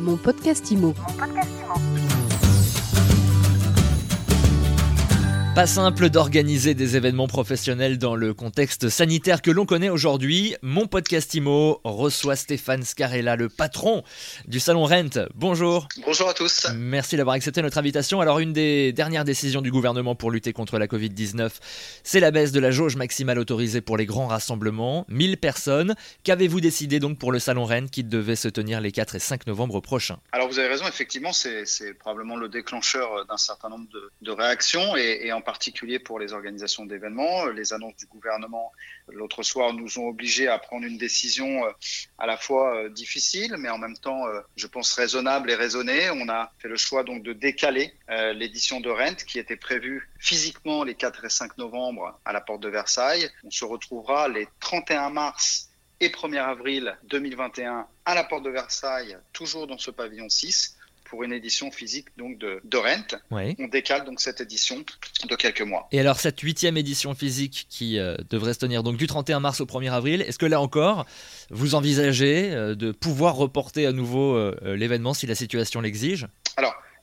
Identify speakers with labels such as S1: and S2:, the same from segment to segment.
S1: Mon podcast IMO.
S2: Pas simple d'organiser des événements professionnels dans le contexte sanitaire que l'on connaît aujourd'hui. Mon podcast IMO reçoit Stéphane Scarella, le patron du salon Rent. Bonjour.
S3: Bonjour à tous.
S2: Merci d'avoir accepté notre invitation. Alors, une des dernières décisions du gouvernement pour lutter contre la Covid-19, c'est la baisse de la jauge maximale autorisée pour les grands rassemblements, 1000 personnes. Qu'avez-vous décidé donc pour le salon Rent qui devait se tenir les 4 et 5 novembre prochains?
S3: Alors, vous avez raison, effectivement, c'est probablement le déclencheur d'un certain nombre de, réactions et, et en particulier pour les organisations d'événements. Les annonces du gouvernement l'autre soir nous ont obligés à prendre une décision euh, à la fois euh, difficile, mais en même temps, euh, je pense raisonnable et raisonnée. On a fait le choix donc de décaler l'édition de Rent qui était prévue physiquement les 4 et 5 novembre à la porte de Versailles. On se retrouvera les 31 mars et 1er avril 2021 à la porte de Versailles, toujours dans ce pavillon 6 pour une édition physique donc de, de Rent. On décale donc cette édition de quelques mois.
S2: Et alors cette huitième édition physique qui euh, devrait se tenir donc du 31 mars au 1er avril, est-ce que là encore vous envisagez euh, de pouvoir reporter à nouveau euh, l'événement si la situation l'exige?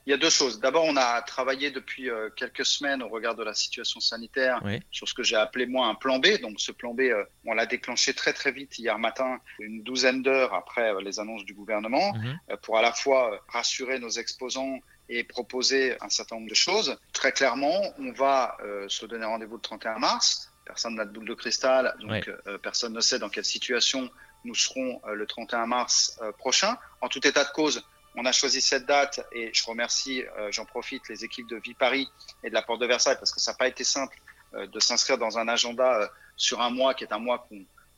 S3: Il y a deux choses. D'abord, on a travaillé depuis euh, quelques semaines au regard de la situation sanitaire sur ce que j'ai appelé moi un plan B. Donc ce plan B, euh, on l'a déclenché très très vite hier matin, une douzaine d'heures après euh, les annonces du gouvernement, mhm. pour à la fois rassurer nos exposants et proposer un certain nombre de choses. Très clairement, on va se donner rendez-vous le 31 mars. Personne n'a de boule de cristal, donc personne ne sait dans quelle situation nous serons le 31 mars prochain. En tout état de cause, on a choisi cette date et je remercie, euh, j'en profite, les équipes de Vie Paris et de la Porte de Versailles parce que ça n'a pas été simple euh, de s'inscrire dans un agenda euh, sur un mois qui est un mois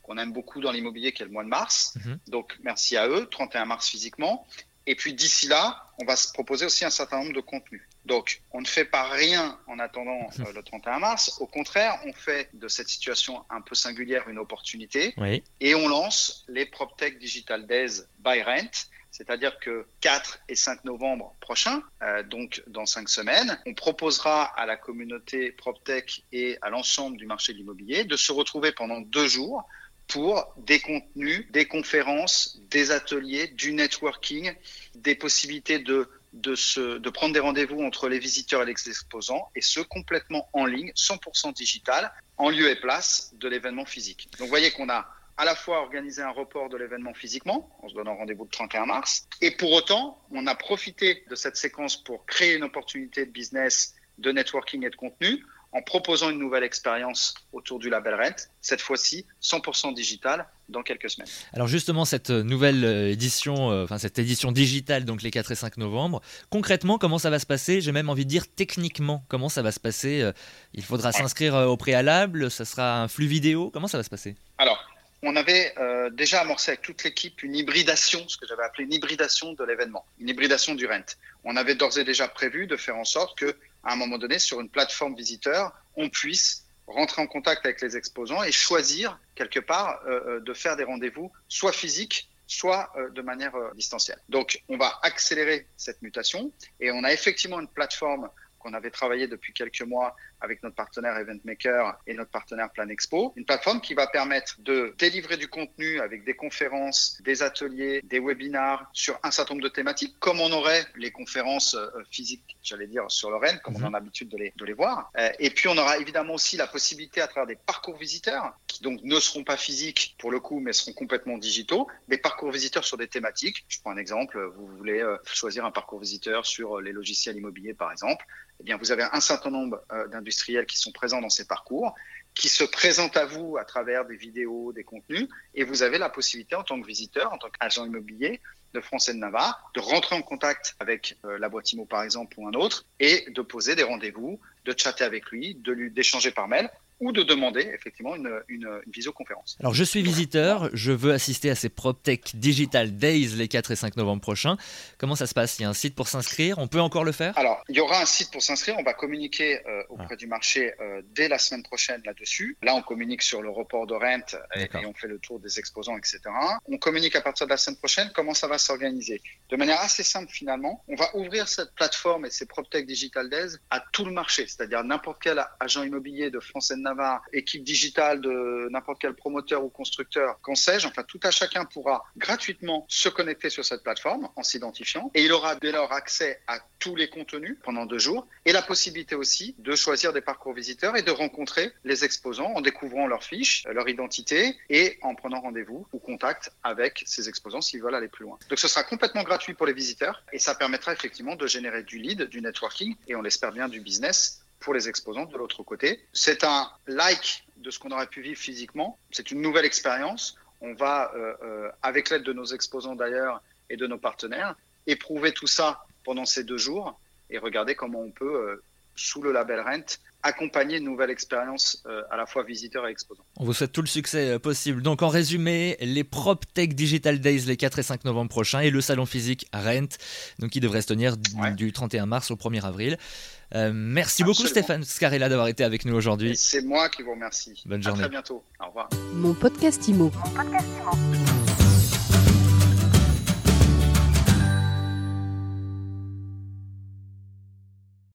S3: qu'on aime beaucoup dans l'immobilier, qui est le mois de mars. Mhm. Donc merci à eux, 31 mars physiquement. Et puis d'ici là, on va se proposer aussi un certain nombre de contenus. Donc, on ne fait pas rien en attendant le 31 mars. Au contraire, on fait de cette situation un peu singulière une opportunité. Et on lance les PropTech Digital Days by Rent, c'est-à-dire que 4 et 5 novembre prochains, euh, donc dans 5 semaines, on proposera à la communauté PropTech et à l'ensemble du marché de l'immobilier de se retrouver pendant deux jours pour des contenus, des conférences, des ateliers, du networking, des possibilités de de, se, de prendre des rendez-vous entre les visiteurs et les exposants, et ce complètement en ligne, 100% digital, en lieu et place de l'événement physique. Donc voyez qu'on a à la fois organiser un report de l'événement physiquement, en se donnant rendez-vous le 31 mars, et pour autant, on a profité de cette séquence pour créer une opportunité de business, de networking et de contenu, en proposant une nouvelle expérience autour du label Rent, cette fois-ci 100% digital dans quelques semaines.
S2: Alors justement, cette nouvelle édition, euh, enfin cette édition digitale, donc les 4 et 5 novembre, concrètement, comment ça va se passer? J'ai même envie de dire techniquement, comment ça va se passer euh, Il faudra s'inscrire euh, au préalable, ça sera un flux vidéo, comment ça va se passer?
S3: Alors, on avait euh, déjà amorcé avec toute l'équipe une hybridation, ce que j'avais appelé une hybridation de l'événement, une hybridation du rent. On avait d'ores et déjà prévu de faire en sorte que, à un moment donné, sur une plateforme visiteur, on puisse rentrer en contact avec les exposants et choisir quelque part euh, euh, de faire des rendez-vous soit physiques, soit de manière distancielle. Donc, on va accélérer cette mutation et on a effectivement une plateforme qu'on avait travaillé depuis quelques mois avec notre partenaire EventMaker et notre partenaire Plan Expo. Une plateforme qui va permettre de délivrer du contenu avec des conférences, des ateliers, des webinars sur un certain nombre de thématiques, comme on aurait les conférences euh, physiques, j'allais dire, sur le Rennes, comme on a mhm. l'habitude de les, de les voir. Euh, et puis, on aura évidemment aussi la possibilité à travers des parcours visiteurs, qui donc ne seront pas physiques pour le coup, mais seront complètement digitaux, des parcours visiteurs sur des thématiques. Je prends un exemple, vous voulez euh, choisir un parcours visiteur sur les logiciels immobiliers, par exemple. Eh bien, vous avez un certain nombre d'industriels industriels qui sont présents dans ces parcours, qui se présentent à vous à travers des vidéos, des contenus, et vous avez la possibilité en tant que visiteur, en tant qu'agent immobilier de France et de Navarre, de rentrer en contact avec euh, la boîte IMO par exemple ou un autre, et de poser des rendez-vous, de chatter avec lui, de lui d'échanger par mail ou de demander effectivement une, une, visioconférence.
S2: Alors je suis visiteur, je veux assister à ces PropTech Digital Days les 4 et 5 novembre prochains. Comment ça se passe? Il y a un site pour s'inscrire? On peut encore le faire?
S3: Alors il y aura un site pour s'inscrire, on va communiquer euh, auprès ah. du marché euh, dès la semaine prochaine là-dessus. Là on communique sur le report de rente et, on fait le tour des exposants, etc. On communique à partir de la semaine prochaine comment ça va s'organiser. De manière assez simple finalement, on va ouvrir cette plateforme et ces PropTech Digital Days à tout le marché, c'est-à-dire n'importe quel agent immobilier de France et de Navarre, équipe digitale de n'importe quel promoteur ou constructeur, qu'en sais-je, enfin tout à chacun pourra gratuitement se connecter sur cette plateforme en s'identifiant et il aura dès lors accès à tous les contenus pendant deux jours et la possibilité aussi de choisir des parcours visiteurs et de rencontrer les exposants en découvrant leurs fiches, leur identité et en prenant rendez-vous ou contact avec ces exposants s'ils veulent aller plus loin. Donc ce sera complètement gratuit pour les visiteurs et ça permettra effectivement de générer du lead, du networking et on l'espère bien du business pour les exposants de l'autre côté. C'est un like de ce qu'on aurait pu vivre physiquement. C'est une nouvelle expérience. On va, euh, euh, avec l'aide de nos exposants d'ailleurs et de nos partenaires, éprouver tout ça pendant ces deux jours et regarder comment on peut, euh, sous le label Rent, accompagner une nouvelle expérience euh, à la fois visiteur et exposant.
S2: On vous souhaite tout le succès euh, possible. Donc en résumé, les PropTech Digital Days les 4 et 5 novembre prochains et le salon physique Rent, donc qui devrait se tenir du 31 mars au 1er avril. merci beaucoup Stéphane Scarella d'avoir été avec nous aujourd'hui.
S3: C'est moi qui vous remercie.
S2: Bonne journée. À
S3: très bientôt. Au revoir.
S1: Mon podcast Mon podcast Imo.